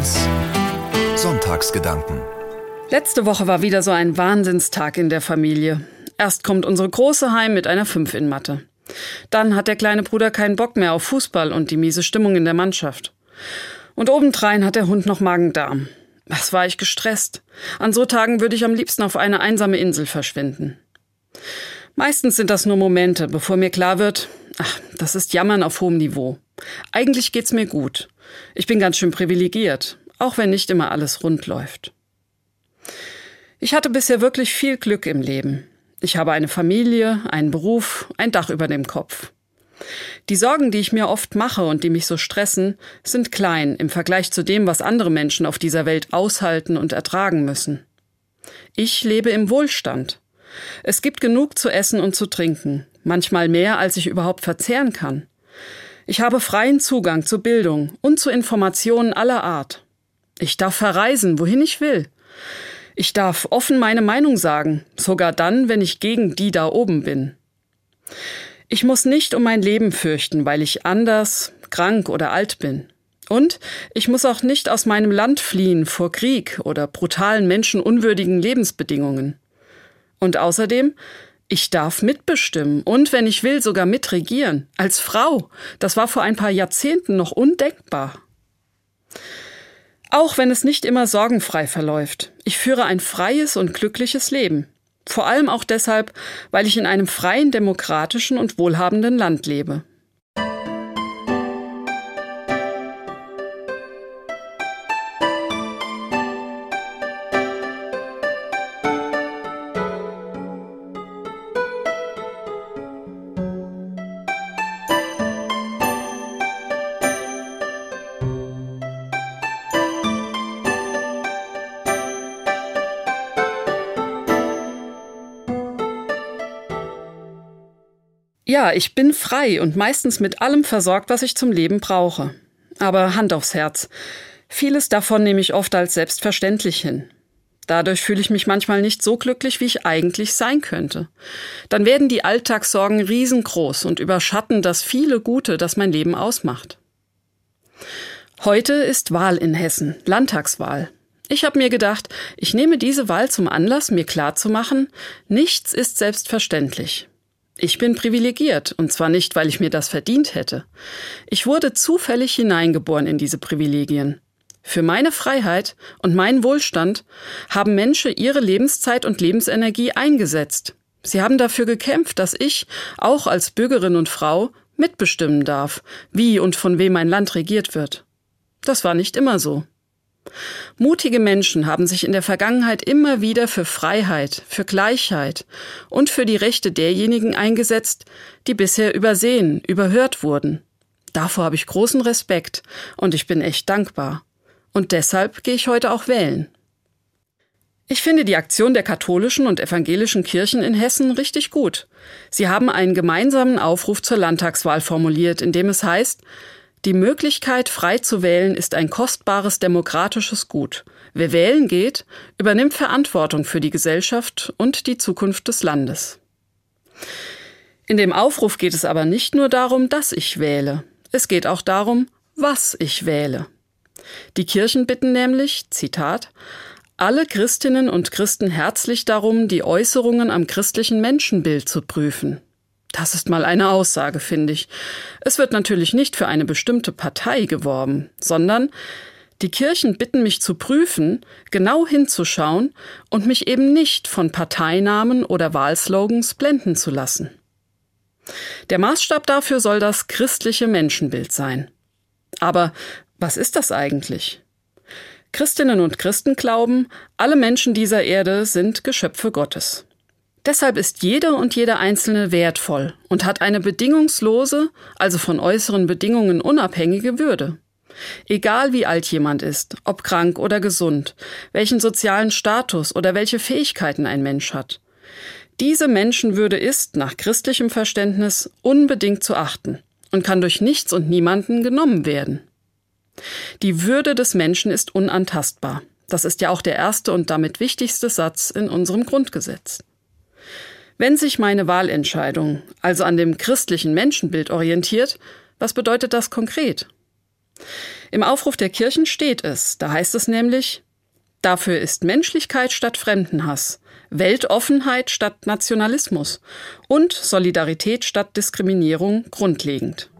1 Sonntagsgedanken Letzte Woche war wieder so ein Wahnsinnstag in der Familie. Erst kommt unsere Große heim mit einer 5 in Mathe. Dann hat der kleine Bruder keinen Bock mehr auf Fußball und die miese Stimmung in der Mannschaft. Und obendrein hat der Hund noch Magen-Darm. Was war ich gestresst? An so Tagen würde ich am liebsten auf eine einsame Insel verschwinden. Meistens sind das nur Momente, bevor mir klar wird, ach, das ist Jammern auf hohem Niveau. Eigentlich geht's mir gut. Ich bin ganz schön privilegiert, auch wenn nicht immer alles rund läuft. Ich hatte bisher wirklich viel Glück im Leben. Ich habe eine Familie, einen Beruf, ein Dach über dem Kopf. Die Sorgen, die ich mir oft mache und die mich so stressen, sind klein im Vergleich zu dem, was andere Menschen auf dieser Welt aushalten und ertragen müssen. Ich lebe im Wohlstand. Es gibt genug zu essen und zu trinken, manchmal mehr, als ich überhaupt verzehren kann. Ich habe freien Zugang zu Bildung und zu Informationen aller Art. Ich darf verreisen, wohin ich will. Ich darf offen meine Meinung sagen, sogar dann, wenn ich gegen die da oben bin. Ich muss nicht um mein Leben fürchten, weil ich anders, krank oder alt bin. Und ich muss auch nicht aus meinem Land fliehen vor Krieg oder brutalen menschenunwürdigen Lebensbedingungen. Und außerdem, ich darf mitbestimmen und, wenn ich will, sogar mitregieren. Als Frau. Das war vor ein paar Jahrzehnten noch undenkbar. Auch wenn es nicht immer sorgenfrei verläuft. Ich führe ein freies und glückliches Leben. Vor allem auch deshalb, weil ich in einem freien, demokratischen und wohlhabenden Land lebe. Ja, ich bin frei und meistens mit allem versorgt, was ich zum Leben brauche. Aber Hand aufs Herz. Vieles davon nehme ich oft als selbstverständlich hin. Dadurch fühle ich mich manchmal nicht so glücklich, wie ich eigentlich sein könnte. Dann werden die Alltagssorgen riesengroß und überschatten das viele Gute, das mein Leben ausmacht. Heute ist Wahl in Hessen, Landtagswahl. Ich habe mir gedacht, ich nehme diese Wahl zum Anlass, mir klarzumachen, nichts ist selbstverständlich. Ich bin privilegiert, und zwar nicht, weil ich mir das verdient hätte. Ich wurde zufällig hineingeboren in diese Privilegien. Für meine Freiheit und meinen Wohlstand haben Menschen ihre Lebenszeit und Lebensenergie eingesetzt. Sie haben dafür gekämpft, dass ich, auch als Bürgerin und Frau, mitbestimmen darf, wie und von wem mein Land regiert wird. Das war nicht immer so. Mutige Menschen haben sich in der Vergangenheit immer wieder für Freiheit, für Gleichheit und für die Rechte derjenigen eingesetzt, die bisher übersehen, überhört wurden. Davor habe ich großen Respekt und ich bin echt dankbar. Und deshalb gehe ich heute auch wählen. Ich finde die Aktion der katholischen und evangelischen Kirchen in Hessen richtig gut. Sie haben einen gemeinsamen Aufruf zur Landtagswahl formuliert, in dem es heißt, die Möglichkeit, frei zu wählen, ist ein kostbares demokratisches Gut. Wer wählen geht, übernimmt Verantwortung für die Gesellschaft und die Zukunft des Landes. In dem Aufruf geht es aber nicht nur darum, dass ich wähle. Es geht auch darum, was ich wähle. Die Kirchen bitten nämlich, Zitat, alle Christinnen und Christen herzlich darum, die Äußerungen am christlichen Menschenbild zu prüfen. Das ist mal eine Aussage, finde ich. Es wird natürlich nicht für eine bestimmte Partei geworben, sondern die Kirchen bitten mich zu prüfen, genau hinzuschauen und mich eben nicht von Parteinamen oder Wahlslogans blenden zu lassen. Der Maßstab dafür soll das christliche Menschenbild sein. Aber was ist das eigentlich? Christinnen und Christen glauben, alle Menschen dieser Erde sind Geschöpfe Gottes. Deshalb ist jeder und jeder Einzelne wertvoll und hat eine bedingungslose, also von äußeren Bedingungen unabhängige Würde. Egal wie alt jemand ist, ob krank oder gesund, welchen sozialen Status oder welche Fähigkeiten ein Mensch hat. Diese Menschenwürde ist, nach christlichem Verständnis, unbedingt zu achten und kann durch nichts und niemanden genommen werden. Die Würde des Menschen ist unantastbar. Das ist ja auch der erste und damit wichtigste Satz in unserem Grundgesetz. Wenn sich meine Wahlentscheidung also an dem christlichen Menschenbild orientiert, was bedeutet das konkret? Im Aufruf der Kirchen steht es, da heißt es nämlich, dafür ist Menschlichkeit statt Fremdenhass, Weltoffenheit statt Nationalismus und Solidarität statt Diskriminierung grundlegend.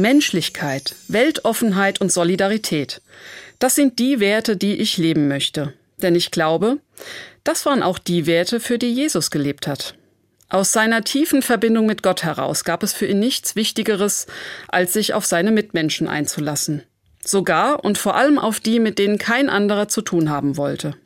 Menschlichkeit, Weltoffenheit und Solidarität. Das sind die Werte, die ich leben möchte. Denn ich glaube, das waren auch die Werte, für die Jesus gelebt hat. Aus seiner tiefen Verbindung mit Gott heraus gab es für ihn nichts Wichtigeres, als sich auf seine Mitmenschen einzulassen. Sogar und vor allem auf die, mit denen kein anderer zu tun haben wollte.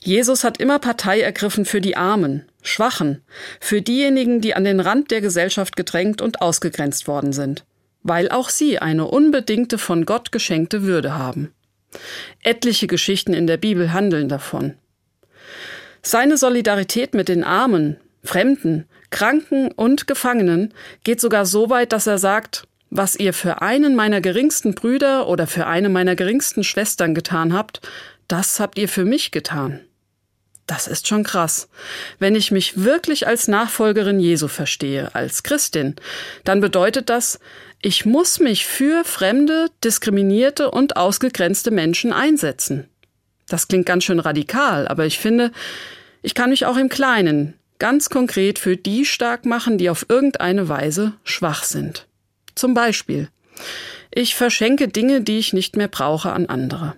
Jesus hat immer Partei ergriffen für die Armen, Schwachen, für diejenigen, die an den Rand der Gesellschaft gedrängt und ausgegrenzt worden sind, weil auch sie eine unbedingte von Gott geschenkte Würde haben. Etliche Geschichten in der Bibel handeln davon. Seine Solidarität mit den Armen, Fremden, Kranken und Gefangenen geht sogar so weit, dass er sagt, was ihr für einen meiner geringsten Brüder oder für eine meiner geringsten Schwestern getan habt, das habt ihr für mich getan. Das ist schon krass. Wenn ich mich wirklich als Nachfolgerin Jesu verstehe, als Christin, dann bedeutet das, ich muss mich für fremde, diskriminierte und ausgegrenzte Menschen einsetzen. Das klingt ganz schön radikal, aber ich finde, ich kann mich auch im Kleinen ganz konkret für die stark machen, die auf irgendeine Weise schwach sind. Zum Beispiel, ich verschenke Dinge, die ich nicht mehr brauche, an andere.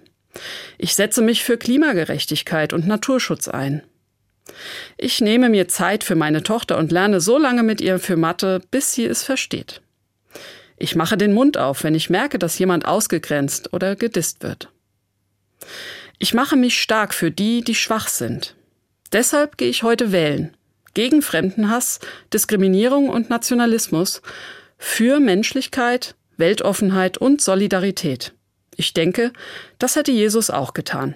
Ich setze mich für Klimagerechtigkeit und Naturschutz ein. Ich nehme mir Zeit für meine Tochter und lerne so lange mit ihr für Mathe, bis sie es versteht. Ich mache den Mund auf, wenn ich merke, dass jemand ausgegrenzt oder gedisst wird. Ich mache mich stark für die, die schwach sind. Deshalb gehe ich heute wählen. Gegen Fremdenhass, Diskriminierung und Nationalismus, für Menschlichkeit, Weltoffenheit und Solidarität. Ich denke, das hätte Jesus auch getan.